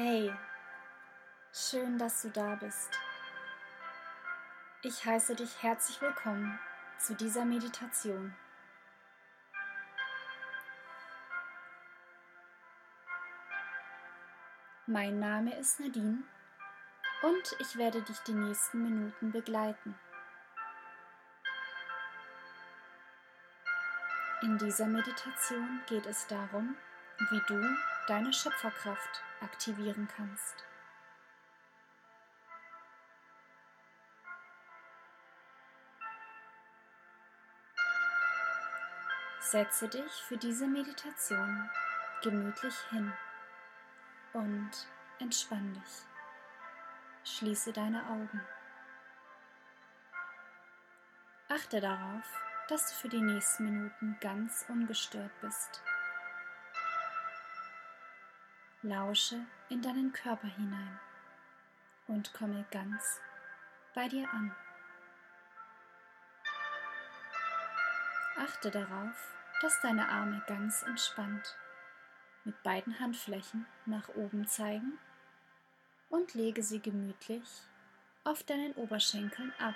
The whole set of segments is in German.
Hey, schön, dass du da bist. Ich heiße dich herzlich willkommen zu dieser Meditation. Mein Name ist Nadine und ich werde dich die nächsten Minuten begleiten. In dieser Meditation geht es darum, wie du deine Schöpferkraft aktivieren kannst. Setze dich für diese Meditation gemütlich hin und entspann dich. Schließe deine Augen. Achte darauf, dass du für die nächsten Minuten ganz ungestört bist. Lausche in deinen Körper hinein und komme ganz bei dir an. Achte darauf, dass deine Arme ganz entspannt mit beiden Handflächen nach oben zeigen und lege sie gemütlich auf deinen Oberschenkeln ab.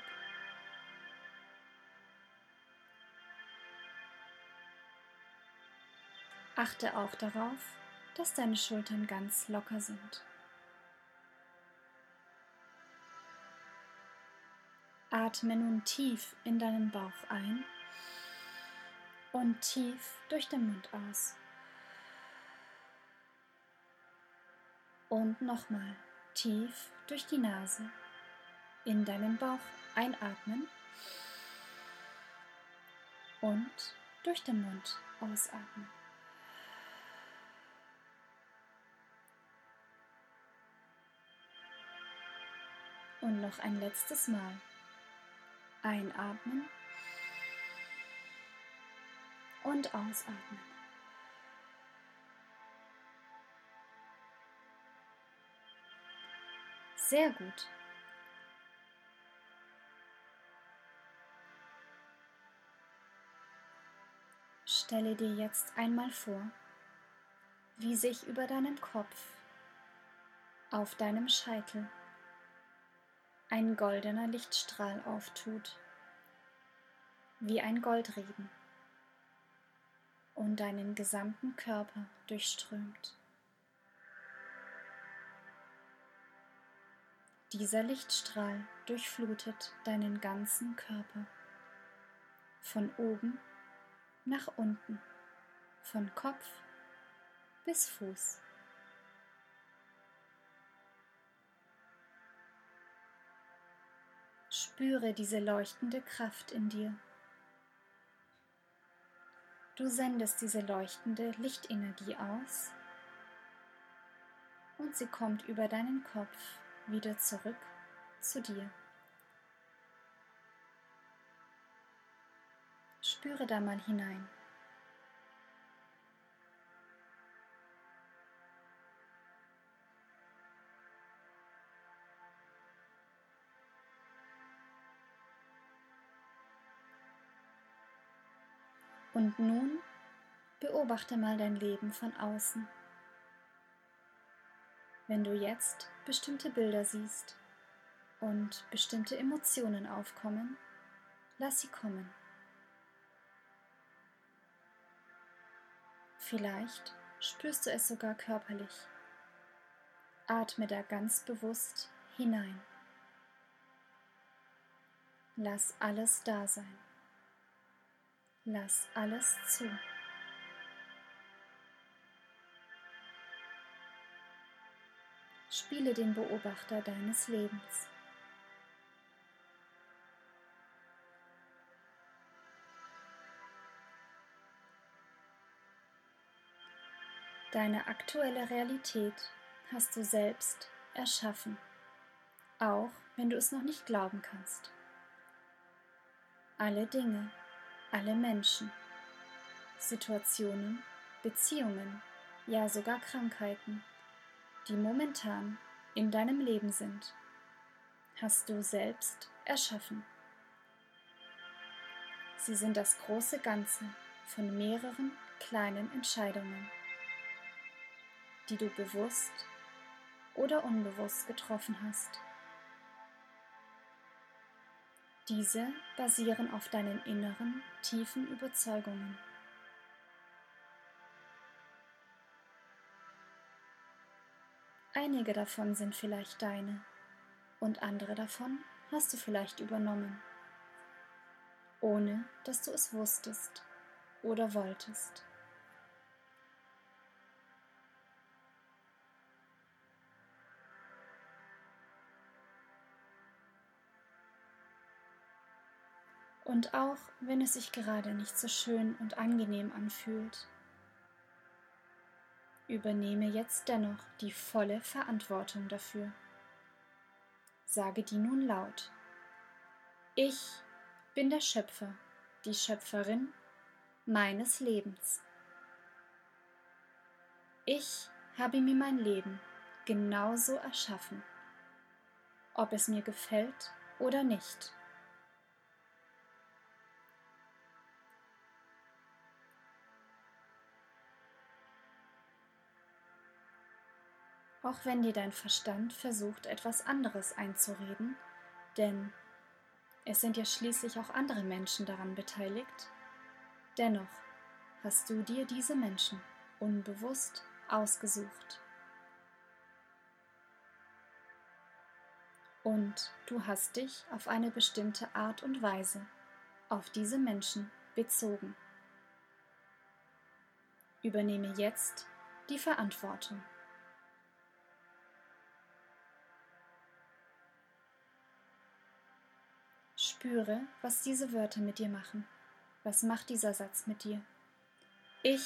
Achte auch darauf, dass deine Schultern ganz locker sind. Atme nun tief in deinen Bauch ein und tief durch den Mund aus. Und nochmal tief durch die Nase in deinen Bauch einatmen und durch den Mund ausatmen. Und noch ein letztes Mal. Einatmen und ausatmen. Sehr gut. Stelle dir jetzt einmal vor, wie sich über deinem Kopf, auf deinem Scheitel, ein goldener Lichtstrahl auftut, wie ein Goldregen, und deinen gesamten Körper durchströmt. Dieser Lichtstrahl durchflutet deinen ganzen Körper, von oben nach unten, von Kopf bis Fuß. Spüre diese leuchtende Kraft in dir. Du sendest diese leuchtende Lichtenergie aus und sie kommt über deinen Kopf wieder zurück zu dir. Spüre da mal hinein. Und nun beobachte mal dein Leben von außen. Wenn du jetzt bestimmte Bilder siehst und bestimmte Emotionen aufkommen, lass sie kommen. Vielleicht spürst du es sogar körperlich. Atme da ganz bewusst hinein. Lass alles da sein. Lass alles zu. Spiele den Beobachter deines Lebens. Deine aktuelle Realität hast du selbst erschaffen, auch wenn du es noch nicht glauben kannst. Alle Dinge, alle Menschen, Situationen, Beziehungen, ja sogar Krankheiten, die momentan in deinem Leben sind, hast du selbst erschaffen. Sie sind das große Ganze von mehreren kleinen Entscheidungen, die du bewusst oder unbewusst getroffen hast. Diese basieren auf deinen inneren, tiefen Überzeugungen. Einige davon sind vielleicht deine und andere davon hast du vielleicht übernommen, ohne dass du es wusstest oder wolltest. Und auch wenn es sich gerade nicht so schön und angenehm anfühlt, übernehme jetzt dennoch die volle Verantwortung dafür. Sage die nun laut. Ich bin der Schöpfer, die Schöpferin meines Lebens. Ich habe mir mein Leben genauso erschaffen, ob es mir gefällt oder nicht. Auch wenn dir dein Verstand versucht, etwas anderes einzureden, denn es sind ja schließlich auch andere Menschen daran beteiligt, dennoch hast du dir diese Menschen unbewusst ausgesucht. Und du hast dich auf eine bestimmte Art und Weise auf diese Menschen bezogen. Übernehme jetzt die Verantwortung. Spüre, was diese Wörter mit dir machen. Was macht dieser Satz mit dir? Ich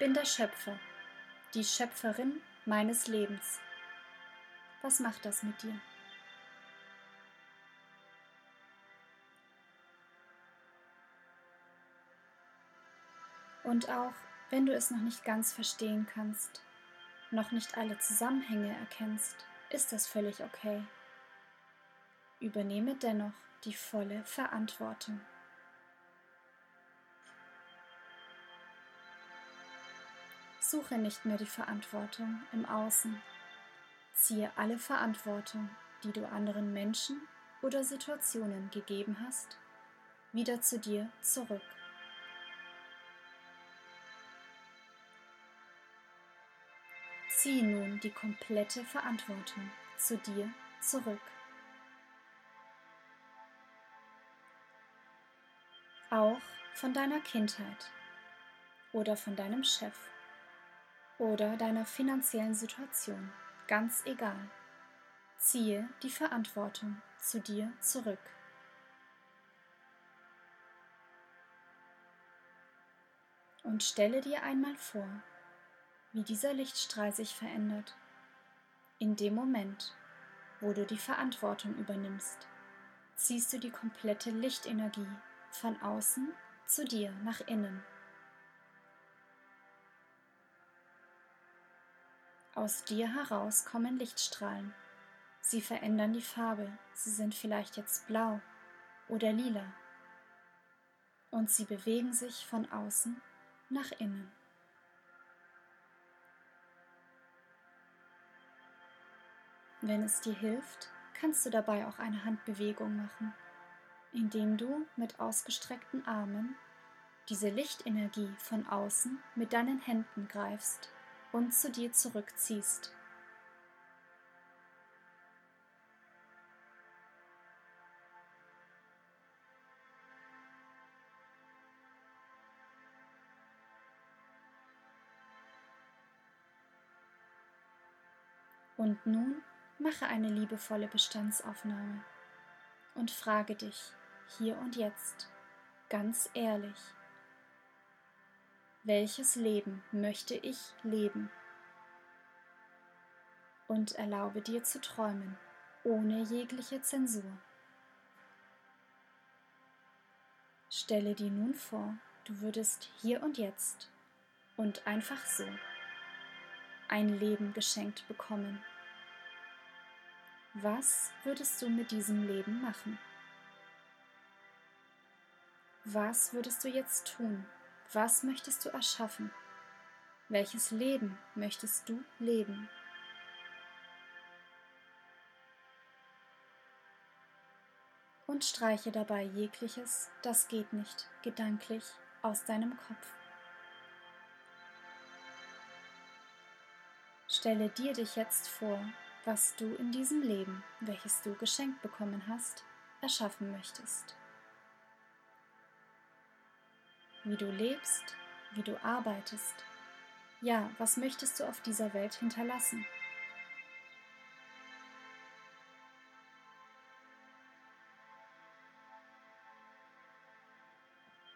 bin der Schöpfer, die Schöpferin meines Lebens. Was macht das mit dir? Und auch wenn du es noch nicht ganz verstehen kannst, noch nicht alle Zusammenhänge erkennst, ist das völlig okay. Übernehme dennoch die volle Verantwortung. Suche nicht mehr die Verantwortung im Außen. Ziehe alle Verantwortung, die du anderen Menschen oder Situationen gegeben hast, wieder zu dir zurück. Ziehe nun die komplette Verantwortung zu dir zurück. Auch von deiner Kindheit oder von deinem Chef oder deiner finanziellen Situation, ganz egal. Ziehe die Verantwortung zu dir zurück. Und stelle dir einmal vor, wie dieser Lichtstrahl sich verändert, in dem Moment, wo du die Verantwortung übernimmst, ziehst du die komplette Lichtenergie von außen zu dir nach innen. Aus dir heraus kommen Lichtstrahlen. Sie verändern die Farbe. Sie sind vielleicht jetzt blau oder lila. Und sie bewegen sich von außen nach innen. Wenn es dir hilft, kannst du dabei auch eine Handbewegung machen indem du mit ausgestreckten Armen diese Lichtenergie von außen mit deinen Händen greifst und zu dir zurückziehst. Und nun mache eine liebevolle Bestandsaufnahme und frage dich, hier und jetzt, ganz ehrlich. Welches Leben möchte ich leben? Und erlaube dir zu träumen, ohne jegliche Zensur. Stelle dir nun vor, du würdest hier und jetzt und einfach so ein Leben geschenkt bekommen. Was würdest du mit diesem Leben machen? Was würdest du jetzt tun? Was möchtest du erschaffen? Welches Leben möchtest du leben? Und streiche dabei jegliches, das geht nicht, gedanklich aus deinem Kopf. Stelle dir dich jetzt vor, was du in diesem Leben, welches du geschenkt bekommen hast, erschaffen möchtest. Wie du lebst, wie du arbeitest. Ja, was möchtest du auf dieser Welt hinterlassen?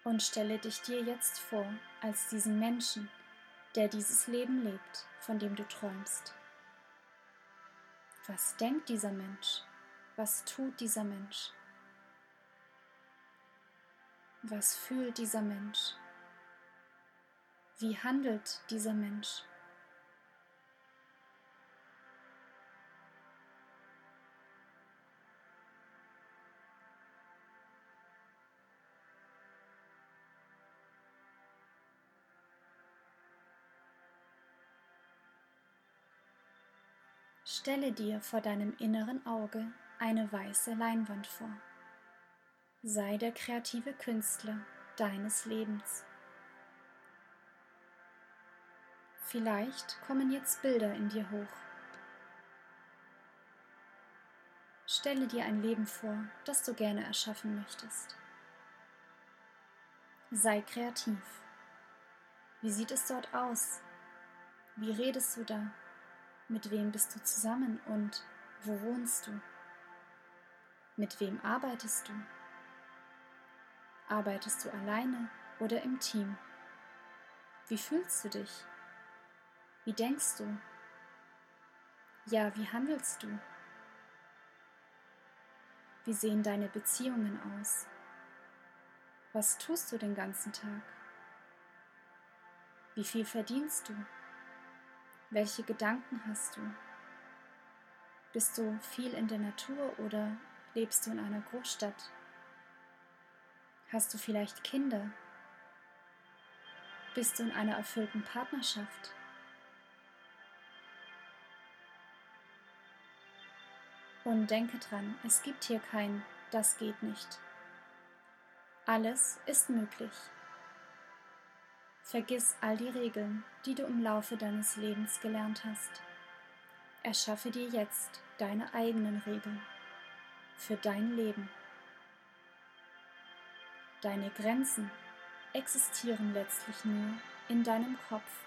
Und stelle dich dir jetzt vor als diesen Menschen, der dieses Leben lebt, von dem du träumst. Was denkt dieser Mensch? Was tut dieser Mensch? Was fühlt dieser Mensch? Wie handelt dieser Mensch? Stelle dir vor deinem inneren Auge eine weiße Leinwand vor. Sei der kreative Künstler deines Lebens. Vielleicht kommen jetzt Bilder in dir hoch. Stelle dir ein Leben vor, das du gerne erschaffen möchtest. Sei kreativ. Wie sieht es dort aus? Wie redest du da? Mit wem bist du zusammen und wo wohnst du? Mit wem arbeitest du? Arbeitest du alleine oder im Team? Wie fühlst du dich? Wie denkst du? Ja, wie handelst du? Wie sehen deine Beziehungen aus? Was tust du den ganzen Tag? Wie viel verdienst du? Welche Gedanken hast du? Bist du viel in der Natur oder lebst du in einer Großstadt? Hast du vielleicht Kinder? Bist du in einer erfüllten Partnerschaft? Und denke dran, es gibt hier kein Das geht nicht. Alles ist möglich. Vergiss all die Regeln, die du im Laufe deines Lebens gelernt hast. Erschaffe dir jetzt deine eigenen Regeln für dein Leben. Deine Grenzen existieren letztlich nur in deinem Kopf.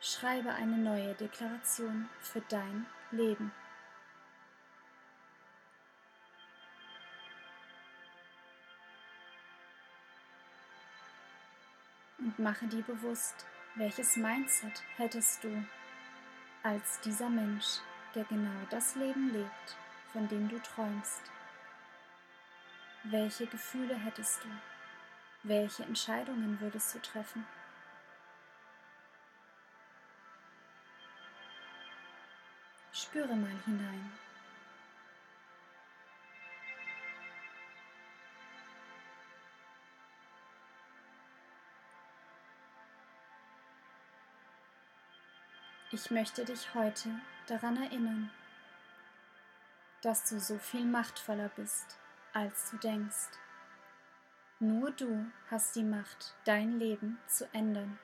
Schreibe eine neue Deklaration für dein Leben. und mache dir bewusst, welches Mindset hättest du als dieser Mensch, der genau das Leben lebt, von dem du träumst. Welche Gefühle hättest du? Welche Entscheidungen würdest du treffen? Spüre mal hinein. Ich möchte dich heute daran erinnern, dass du so viel machtvoller bist, als du denkst. Nur du hast die Macht, dein Leben zu ändern.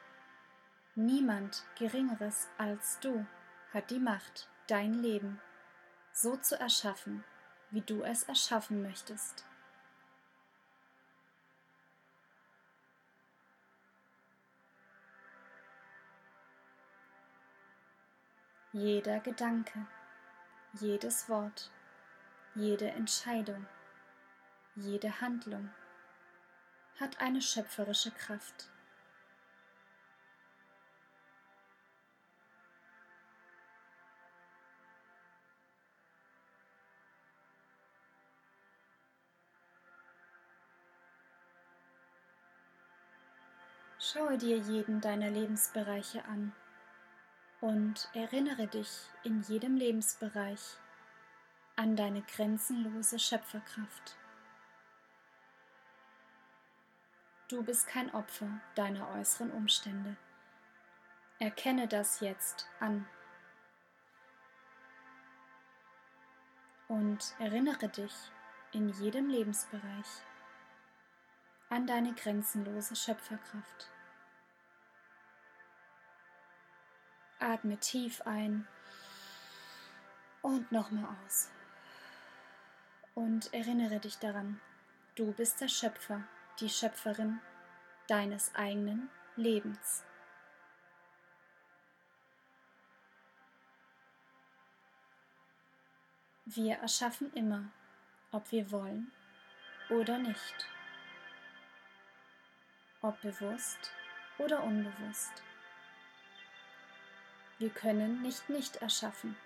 Niemand Geringeres als du hat die Macht, dein Leben so zu erschaffen, wie du es erschaffen möchtest. Jeder Gedanke, jedes Wort, jede Entscheidung, jede Handlung hat eine schöpferische Kraft. Schaue dir jeden deiner Lebensbereiche an und erinnere dich in jedem Lebensbereich an deine grenzenlose Schöpferkraft. Du bist kein Opfer deiner äußeren Umstände. Erkenne das jetzt an. Und erinnere dich in jedem Lebensbereich an deine grenzenlose Schöpferkraft. Atme tief ein und nochmal aus. Und erinnere dich daran, du bist der Schöpfer, die Schöpferin deines eigenen Lebens. Wir erschaffen immer, ob wir wollen oder nicht, ob bewusst oder unbewusst. Wir können nicht nicht erschaffen.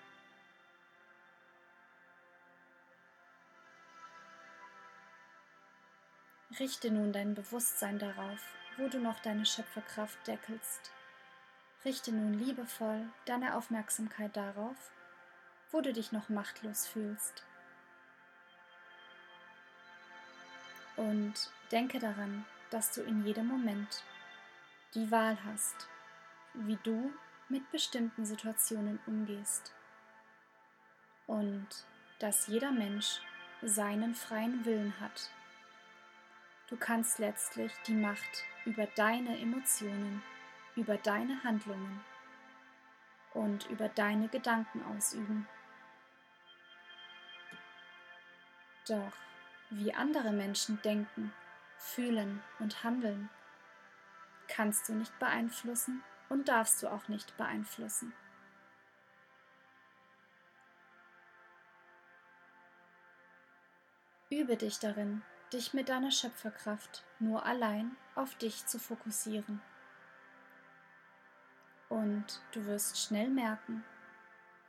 Richte nun dein Bewusstsein darauf, wo du noch deine Schöpferkraft deckelst. Richte nun liebevoll deine Aufmerksamkeit darauf, wo du dich noch machtlos fühlst. Und denke daran, dass du in jedem Moment die Wahl hast, wie du mit bestimmten Situationen umgehst. Und dass jeder Mensch seinen freien Willen hat Du kannst letztlich die Macht über deine Emotionen, über deine Handlungen und über deine Gedanken ausüben. Doch wie andere Menschen denken, fühlen und handeln, kannst du nicht beeinflussen und darfst du auch nicht beeinflussen. Übe dich darin, dich mit deiner Schöpferkraft nur allein auf dich zu fokussieren. Und du wirst schnell merken,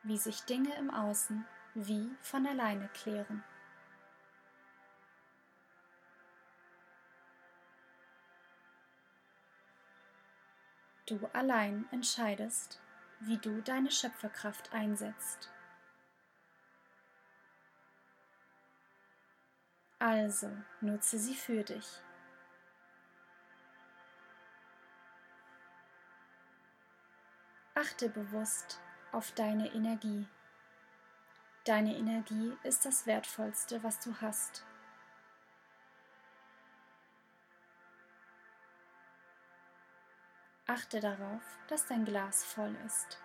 wie sich Dinge im Außen wie von alleine klären. Du allein entscheidest, wie du deine Schöpferkraft einsetzt. Also nutze sie für dich. Achte bewusst auf deine Energie. Deine Energie ist das Wertvollste, was du hast. Achte darauf, dass dein Glas voll ist.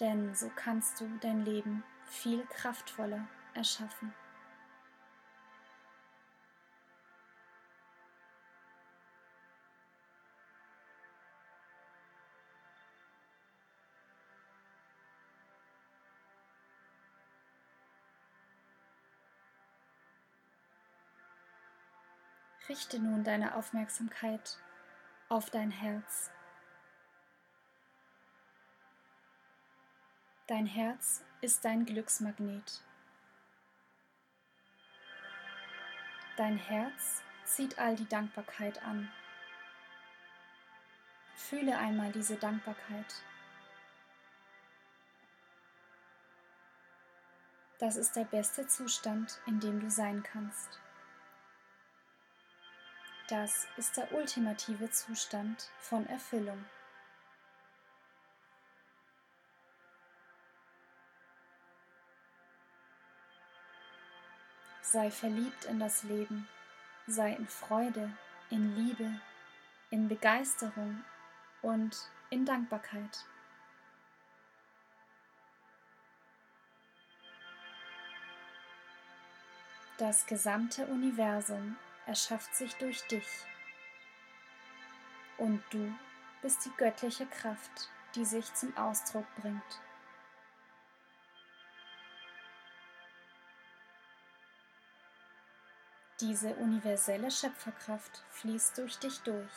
Denn so kannst du dein Leben viel kraftvoller erschaffen. Richte nun deine Aufmerksamkeit auf dein Herz. Dein Herz ist dein Glücksmagnet. Dein Herz zieht all die Dankbarkeit an. Fühle einmal diese Dankbarkeit. Das ist der beste Zustand, in dem du sein kannst. Das ist der ultimative Zustand von Erfüllung. Sei verliebt in das Leben, sei in Freude, in Liebe, in Begeisterung und in Dankbarkeit. Das gesamte Universum erschafft sich durch dich. Und du bist die göttliche Kraft, die sich zum Ausdruck bringt. Diese universelle Schöpferkraft fließt durch dich durch.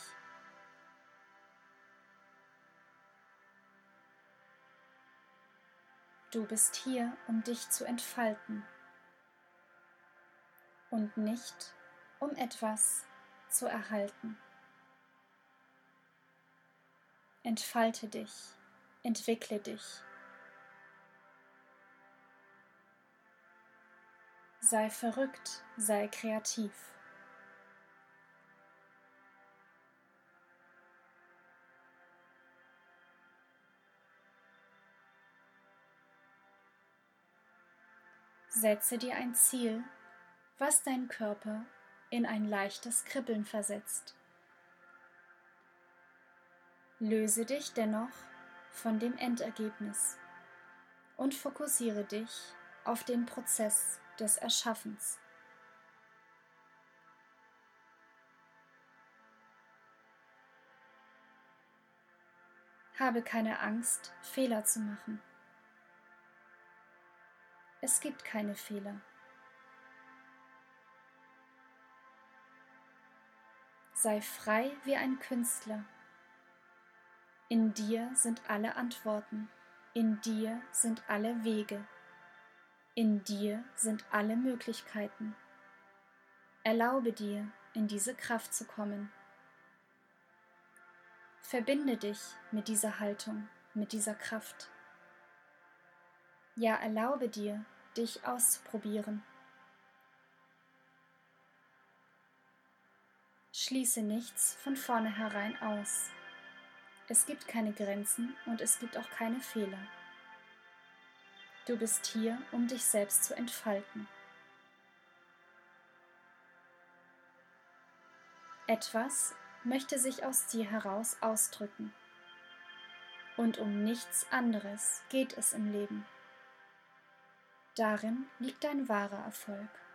Du bist hier, um dich zu entfalten und nicht um etwas zu erhalten. Entfalte dich, entwickle dich. Sei verrückt, sei kreativ. Setze dir ein Ziel, was dein Körper in ein leichtes Kribbeln versetzt. Löse dich dennoch von dem Endergebnis und fokussiere dich auf den Prozess des Erschaffens. Habe keine Angst, Fehler zu machen. Es gibt keine Fehler. Sei frei wie ein Künstler. In dir sind alle Antworten, in dir sind alle Wege, in dir sind alle Möglichkeiten. Erlaube dir, in diese Kraft zu kommen. Verbinde dich mit dieser Haltung, mit dieser Kraft. Ja, erlaube dir, dich auszuprobieren. Schließe nichts von vornherein aus. Es gibt keine Grenzen und es gibt auch keine Fehler. Du bist hier, um dich selbst zu entfalten. Etwas möchte sich aus dir heraus ausdrücken. Und um nichts anderes geht es im Leben. Darin liegt dein wahrer Erfolg.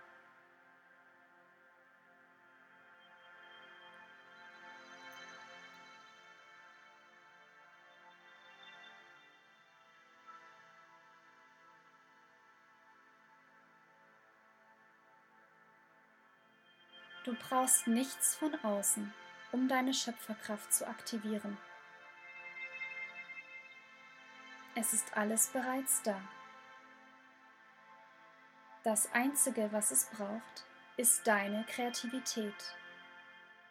Du brauchst nichts von außen, um deine Schöpferkraft zu aktivieren. Es ist alles bereits da. Das Einzige, was es braucht, ist deine Kreativität.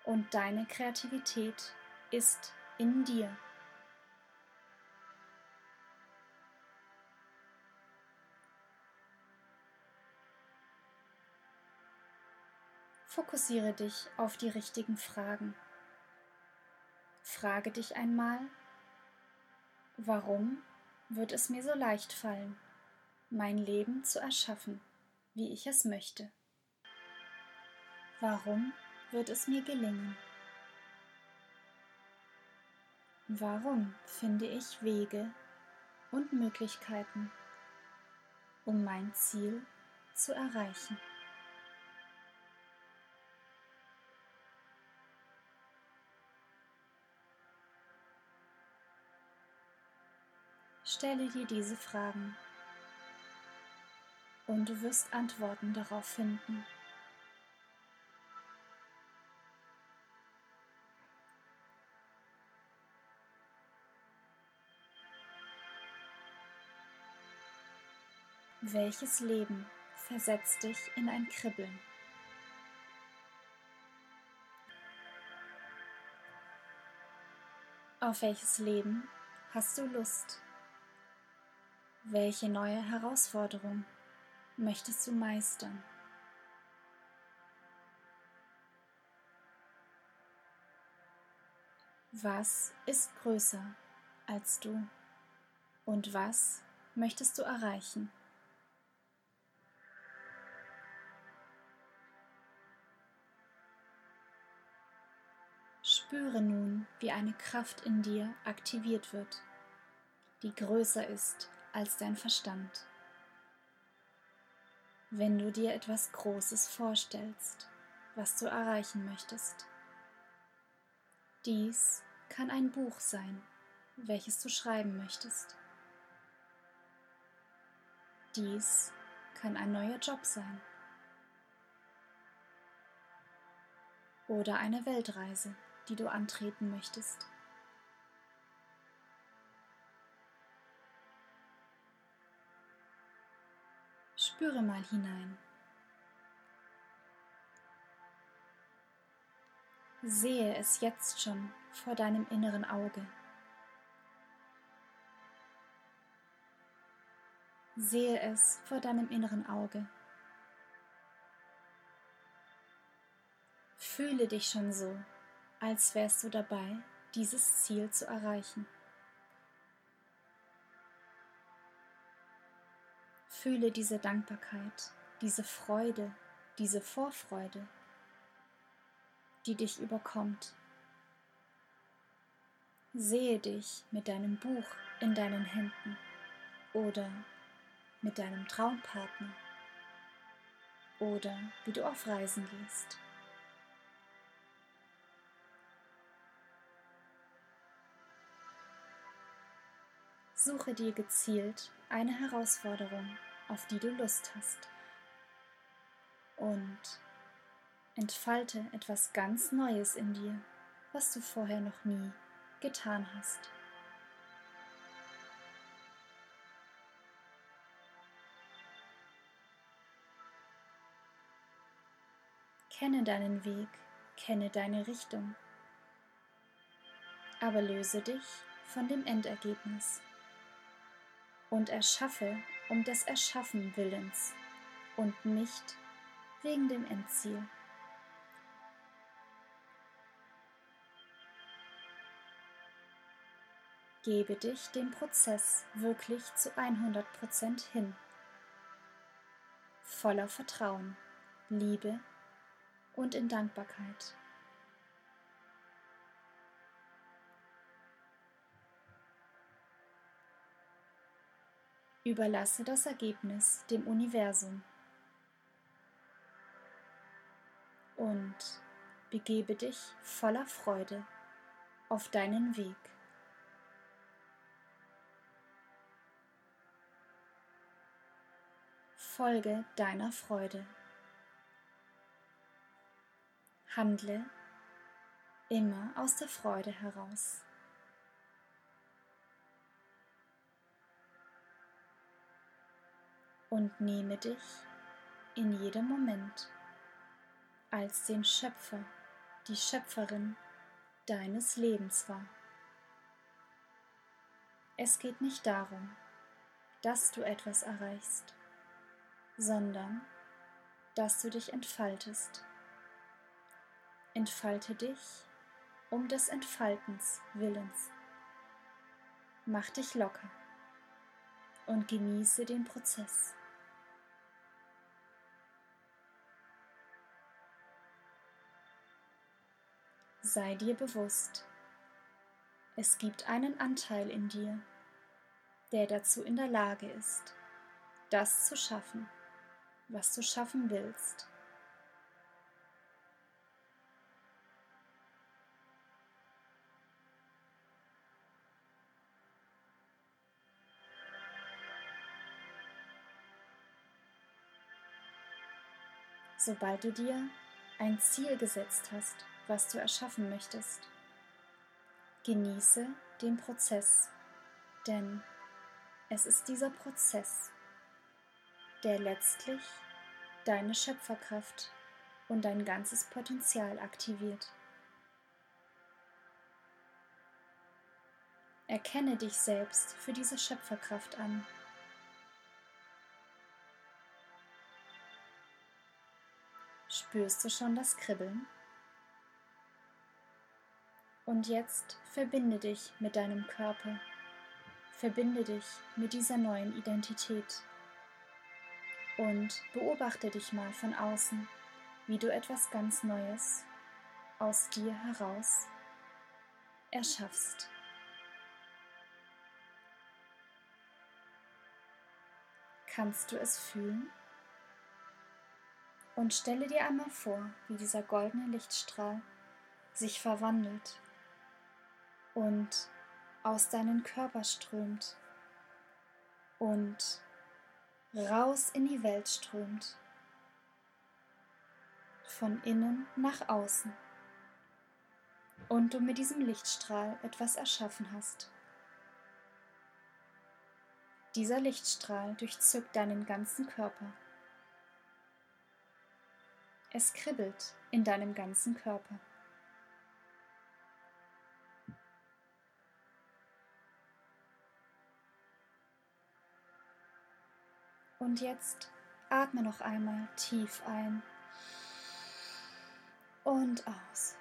Und deine Kreativität ist in dir. Fokussiere dich auf die richtigen Fragen. Frage dich einmal, warum wird es mir so leicht fallen, mein Leben zu erschaffen? wie ich es möchte. Warum wird es mir gelingen? Warum finde ich Wege und Möglichkeiten, um mein Ziel zu erreichen? Stelle dir diese Fragen und du wirst Antworten darauf finden. Welches Leben versetzt dich in ein Kribbeln? Auf welches Leben hast du Lust? Welche neue Herausforderung möchtest du meistern? Was ist größer als du und was möchtest du erreichen? Spüre nun, wie eine Kraft in dir aktiviert wird, die größer ist als dein Verstand wenn du dir etwas Großes vorstellst, was du erreichen möchtest. Dies kann ein Buch sein, welches du schreiben möchtest. Dies kann ein neuer Job sein. Oder eine Weltreise, die du antreten möchtest. Spüre mal hinein. Sehe es jetzt schon vor deinem inneren Auge. Sehe es vor deinem inneren Auge. Fühle dich schon so, als wärst du dabei, dieses Ziel zu erreichen. Fühle diese Dankbarkeit, diese Freude, diese Vorfreude, die dich überkommt. Sehe dich mit deinem Buch in deinen Händen oder mit deinem Traumpartner oder wie du auf Reisen gehst. Suche dir gezielt eine Herausforderung, auf die du Lust hast. Und entfalte etwas ganz Neues in dir, was du vorher noch nie getan hast. Kenne deinen Weg, kenne deine Richtung, aber löse dich von dem Endergebnis und erschaffe um des Erschaffen Willens und nicht wegen dem Endziel. Gebe dich dem Prozess wirklich zu 100% hin, voller Vertrauen, Liebe und in Dankbarkeit. Überlasse das Ergebnis dem Universum und begebe dich voller Freude auf deinen Weg. Folge deiner Freude. Handle immer aus der Freude heraus. Und nehme dich in jedem Moment als den Schöpfer, die Schöpferin deines Lebens wahr. Es geht nicht darum, dass du etwas erreichst, sondern dass du dich entfaltest Entfalte dich um des Entfaltens Willens. Mach dich locker und genieße den Prozess. Sei dir bewusst, es gibt einen Anteil in dir, der dazu in der Lage ist, das zu schaffen, was du schaffen willst. sobald du dir ein Ziel gesetzt hast, was du erschaffen möchtest. Genieße den Prozess, denn es ist dieser Prozess, der letztlich deine Schöpferkraft und dein ganzes Potenzial aktiviert. Erkenne dich selbst für diese Schöpferkraft an Spürst du schon das Kribbeln? Und jetzt verbinde dich mit deinem Körper. Verbinde dich mit dieser neuen Identität. Und beobachte dich mal von außen, wie du etwas ganz Neues aus dir heraus erschaffst. Kannst du es fühlen? Und stelle dir einmal vor, wie dieser goldene Lichtstrahl sich verwandelt und aus deinen Körper strömt und raus in die Welt strömt, von innen nach außen und du mit diesem Lichtstrahl etwas erschaffen hast. Dieser Lichtstrahl durchzückt deinen ganzen Körper. Es kribbelt in deinem ganzen Körper. Und jetzt atme noch einmal tief ein und aus.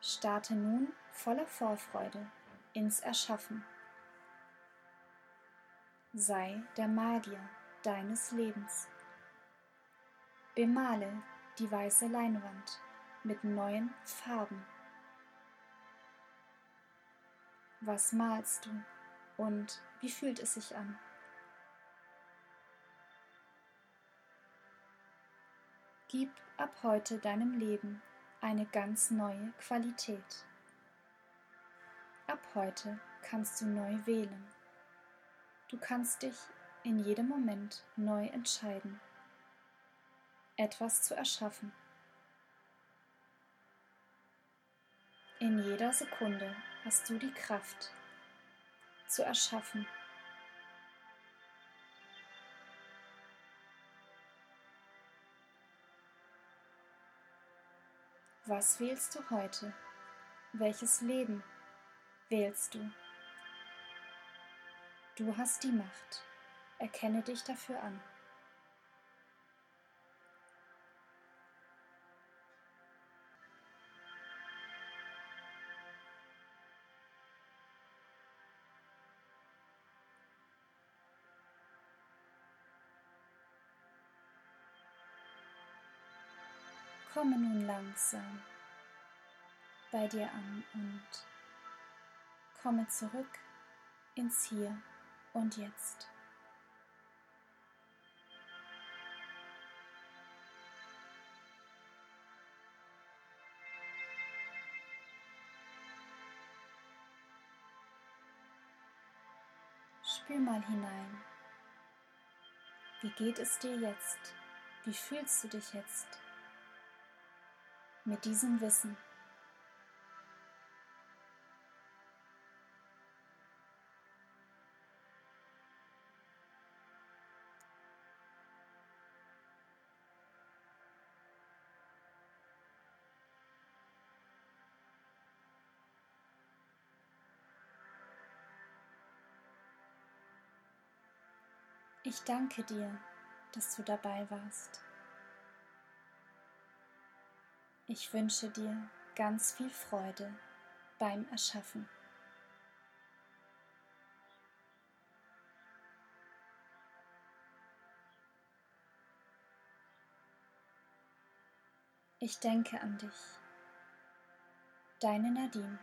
Starte nun voller Vorfreude ins Erschaffen. Sei der Magier deines Lebens. Bemale die weiße Leinwand mit neuen Farben. Was malst du und wie fühlt es sich an? Gib ab heute deinem Leben eine ganz neue Qualität. Ab heute kannst du neu wählen. Du kannst dich in jedem Moment neu entscheiden, etwas zu erschaffen. In jeder Sekunde hast du die Kraft zu erschaffen. Was wählst du heute? Welches Leben wählst du? Du hast die Macht. Erkenne dich dafür an. Komme nun langsam bei dir an und komme zurück ins Hier und Jetzt. Spür mal hinein. Wie geht es dir jetzt? Wie fühlst du dich jetzt? Mit diesem Wissen. Ich danke dir, dass du dabei warst. Ich wünsche dir ganz viel Freude beim Erschaffen. Ich denke an dich, deine Nadine.